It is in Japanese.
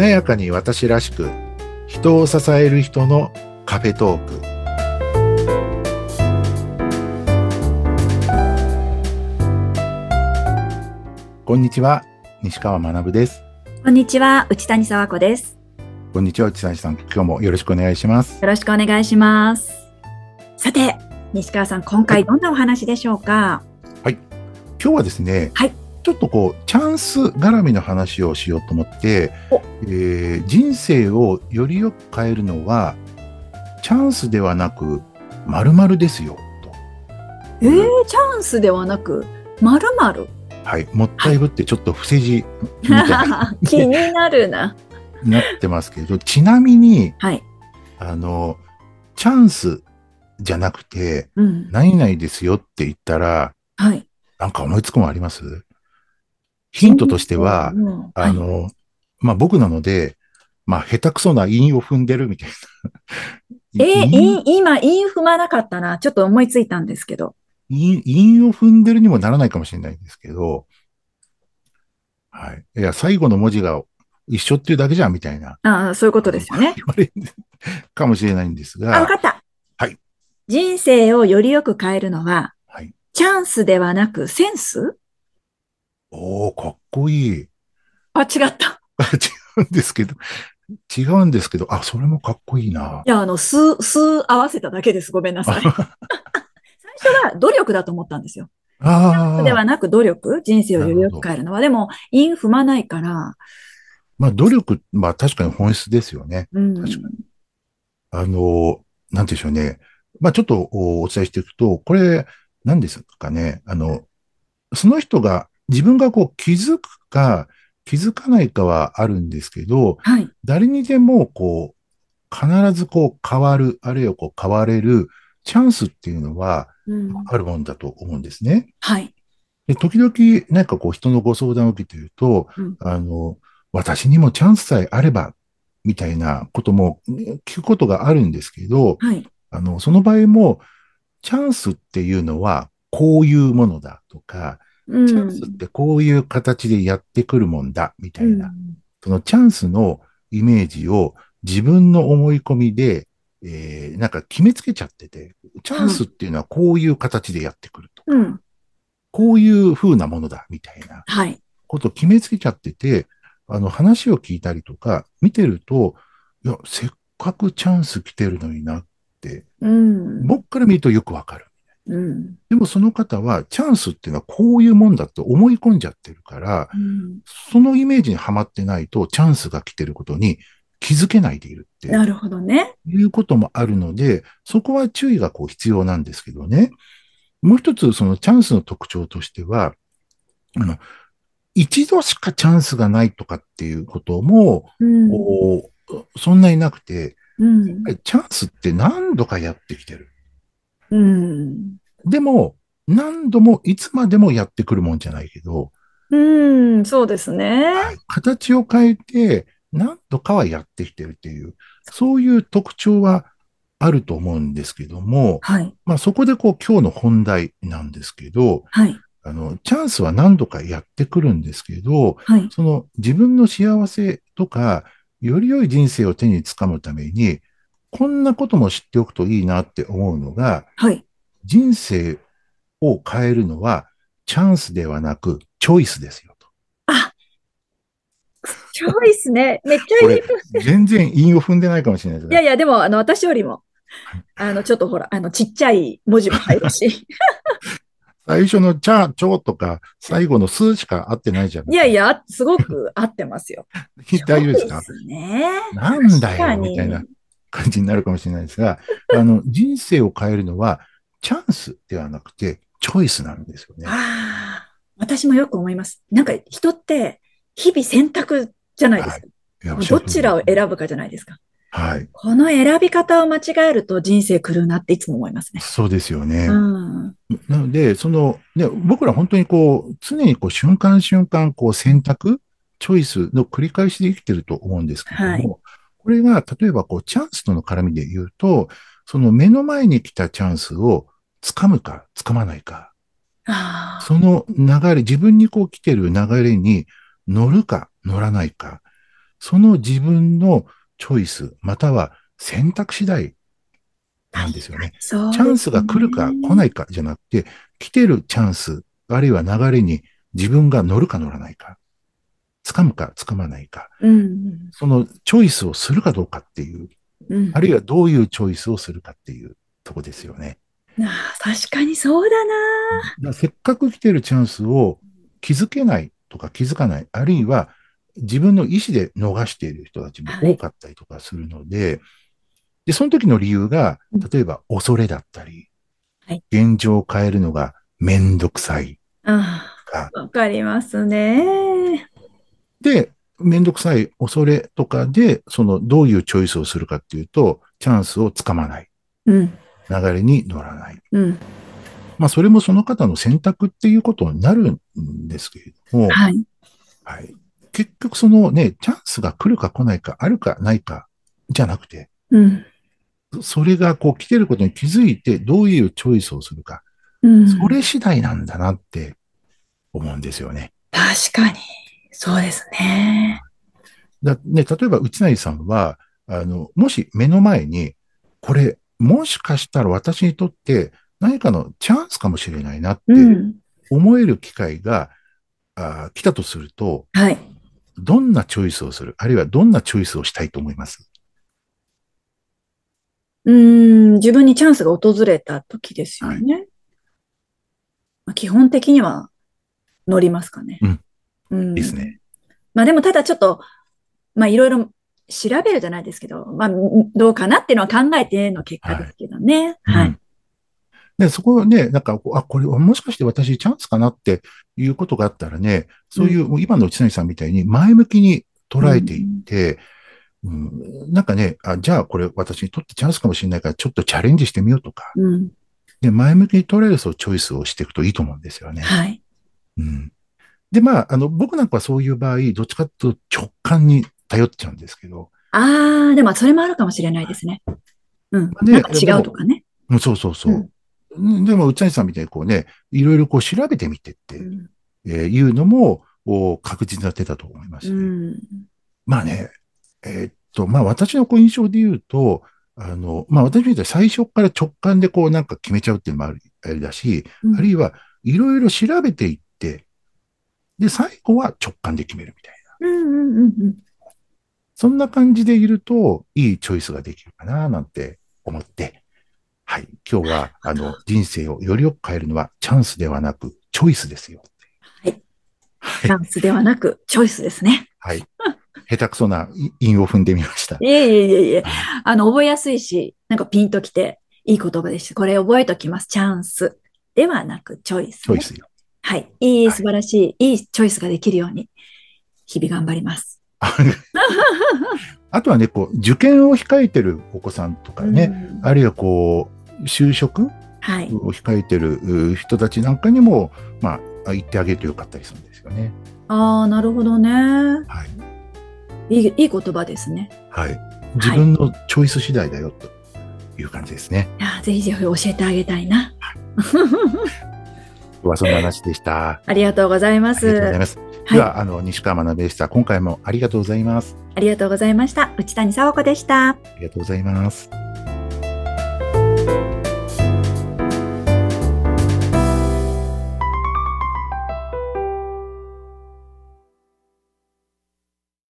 華やかに私らしく人を支える人のカフェトーク。こんにちは西川学です。こんにちは内谷沢子です。こんにちは内谷さん。今日もよろしくお願いします。よろしくお願いします。さて西川さん今回どんなお話でしょうか？はい。今日はですね、はいちょっとこうチャンス絡みの話をしようと思ってお、えー人生をよりよく変えるのはチャンスではなく〇〇ですよと。えー、チャンスではなくまるまる？はい、もったいぶってちょっと不正字みたいに 気になるな。なってますけど、ちなみに、はい。あの、チャンスじゃなくて、うん。何々ですよって言ったら、はい。なんか思いつくもんあります？ヒントとしては、うんはいあの、まあ、僕なので、まあ、下手くそな韻を踏んでるみたいな。えー、今、韻踏まなかったな。ちょっと思いついたんですけど。韻韻を踏んでるにもならないかもしれないんですけど、はい。いや、最後の文字が一緒っていうだけじゃんみたいな。ああ、そういうことですよね。かもしれないんですあ、わが、かった。はい。人生をよりよく変えるのは、はい。チャンスではなくセンス？おー、かっこいい。あ、違った。あ違うんですけど、違うんですけど、あ、それもかっこいいな。いや、あの、数、数合わせただけです。ごめんなさい。最初は努力だと思ったんですよ。ああ、ではなく努力人生をよりよく変えるのは。でも、韻踏まないから、まあ、努力、まあ、確かに本質ですよね。うん。確かあの、なんでしょうね。まあ、ちょっとおお伝えしていくと、これ、何ですかね。あの、その人が、自分がこう気づくか気づかないかはあるんですけど、はい。誰にでもこう、必ずこう変わる、あるいはこう変われるチャンスっていうのはうん。あるもんだと思うんですね。はい。で時々、なんかこう人のご相談を受けていると、うんあの、私にもチャンスさえあれば、みたいなこともね聞くことがあるんですけど、はい。あの、その場合も、チャンスっていうのはこういうものだとか、うん。チャンスってこういう形でやってくるもんだ、みたいな、うんそのチャンスのイメージを自分の思い込みで、えー、なんか決めつけちゃってて、チャンスっていうのはこういう形でやってくるとか、うん。こういう風なものだ、みたいなはい。ことを決めつけちゃってて、あの話を聞いたりとか見てると、いや、せっかくチャンス来てるのになって、うん。僕から見るとよくわかる。うん。でもその方はチャンスっていうのはこういうもんだと思い込んじゃってるから、うんそのイメージにはまってないとチャンスが来てることに気づけないでいるってなるほどね。いうこともあるので、そこは注意がこう必要なんですけどね。もう一つそのチャンスの特徴としては、あの、一度しかチャンスがないとかっていうことも、うん。そんなになくて、うん。チャンスって何度かやってきてる。うん。でも、何度もいつまでもやってくるもんじゃないけど、うん。そうですね。はい形を変えて何度かはやってきてるっていう、そういう特徴はあると思うんですけども、はい。まあそこでこう今日の本題なんですけど、はい。あの、チャンスは何度かやってくるんですけど、はい。その自分の幸せとか、より良い人生を手につかむために、こんなことも知っておくといいなって思うのが、はい。人生を変えるのはチャンスではなくチョイスですよと。あチョイスね。めっちゃいい全然韻を踏んでないかもしれないですが、いやいや、でも、あの、私よりも、あの、ちょっとほら、あの、ちっちゃい文字も入るし。最初のチャー、チョーとか、最後の数しか合ってないじゃん。いやいや、すごく合ってますよ。大丈夫ですか？ね。なんだよ、みたいな感じになるかもしれないですが、あの、人生を変えるのは、チャンスではなくて、チョイスなんですよね。ああ、私もよく思います。なんか人って日々選択じゃないですか。いやどちらを選ぶかじゃないですか。はい。この選び方を間違えると人生狂うなっていつも思いますね。そうですよね。うん。なので、その、ね、僕ら本当にこう、常にこう、瞬間瞬間、こう、選択、チョイスの繰り返しで生きてると思うんですけども、はいこれが、例えばこう、チャンスとの絡みで言うと、その目の前に来たチャンスを掴むか、掴まないか。その流れ、自分にこう来てる流れに乗るか、乗らないか、その自分のチョイス、または選択次第なんですよね。そう、チャンスが来るか来ないかじゃなくて、来てるチャンス、あるいは流れに自分が乗るか乗らないか、掴むか掴まないか、うん。そのチョイスをするかどうかっていう、うん。あるいはどういうチョイスをするかっていうとこですよね。ああ確かにそうだな。せっかく来てるチャンスを気づけないとか気づかない、あるいは自分の意思で逃している人たちも多かったりとかするので、で、その時の理由が、例えば恐れだったり、はい現状を変えるのがめんどくさいああ、わかりますね。で、めんどくさい恐れとかで、そのどういうチョイスをするかっていうと、チャンスをつかまない、うん。流れに乗らない。うん。まあ、それもその方の選択っていうことになるんですけれども、はい。はい。結局そのね、チャンスが来るか来ないか、あるかないか、じゃなくて、うん。それがこう来てることに気づいて、どういうチョイスをするか、うん。それ次第なんだなって思うんですよね。確かに。そうですね。だね、例えば内成さんは、あの、もし目の前に、これ、もしかしたら私にとって何かのチャンスかもしれないなってうん。思える機会が、あー来たとすると、はい。どんなチョイスをする？あるいはどんなチョイスをしたいと思います？うーん、自分にチャンスが訪れた時ですよね。まあ基本的には乗りますかね。うんうんですね。まあでもただちょっと、まあいろいろ調べるじゃないですけど、まあどうかなっていうのは考えての結果ですけどね。はい。うんで、そこはね、なんかあ、これ、もしかして私チャンスかなっていうことがあったらね、そういう、もう今の内成さんみたいに前向きに捉えていって、うんなんかね、あ、じゃあこれ私にとってチャンスかもしれないからちょっとチャレンジしてみようとか、うん。で、前向きに捉えるそうチョイスをしていくといいと思うんですよね。はい。うん。で、まあ、あの、僕なんかはそういう場合、どっちかというと直感に頼っちゃうんですけど、ああ、でもそれもあるかもしれないですね。うん。ねなんか違うとかね。うんそうそうそう。うんでも、内谷さんみたいにこうね、いろいろこう調べてみてって、うん。えーいうのも、お確実な手だと思いますね、うん。まあね、えーっと、まあ私のこう印象で言うと、あの、まあ私みたいに最初から直感でこうなんか決めちゃうっていうのもある、あれだし、うんあるいはいろいろ調べていって、で、最後は直感で決めるみたいな。うんうんうんうん。そんな感じでいると、いいチョイスができるかな、なんて思って、はい。今日は、あの、人生をよりよく変えるのはチャンスではなく、チョイスですよ。はい。はいチャンスではなく、チョイスですね。はい。下手くそな韻を踏んでみました。いえいえいえいえ。あの、覚えやすいし、なんかピンときて、いい言葉でした。これ覚えときます。チャンスではなく、チョイス、チョイスよ。はい。いい、はい素晴らしい、いいチョイスができるように、日々頑張ります。あとはね、こう、受験を控えてるお子さんとかね、うんあるいはこう、就職はい。を控えてるう人たちなんかにも、まあ、言ってあげるとよかったりするんですよね。ああ、なるほどね。はい。いい、いい言葉ですね。はい。自分のチョイス次第だよ、という感じですね。いやーぜひぜひ教えてあげたいな。今日はそんな話でした。ありがとうございます。ありがとうございます。はいでは、あの、西川学でした。今回もありがとうございます。ありがとうございました。内谷沙和子でした。ありがとうございます。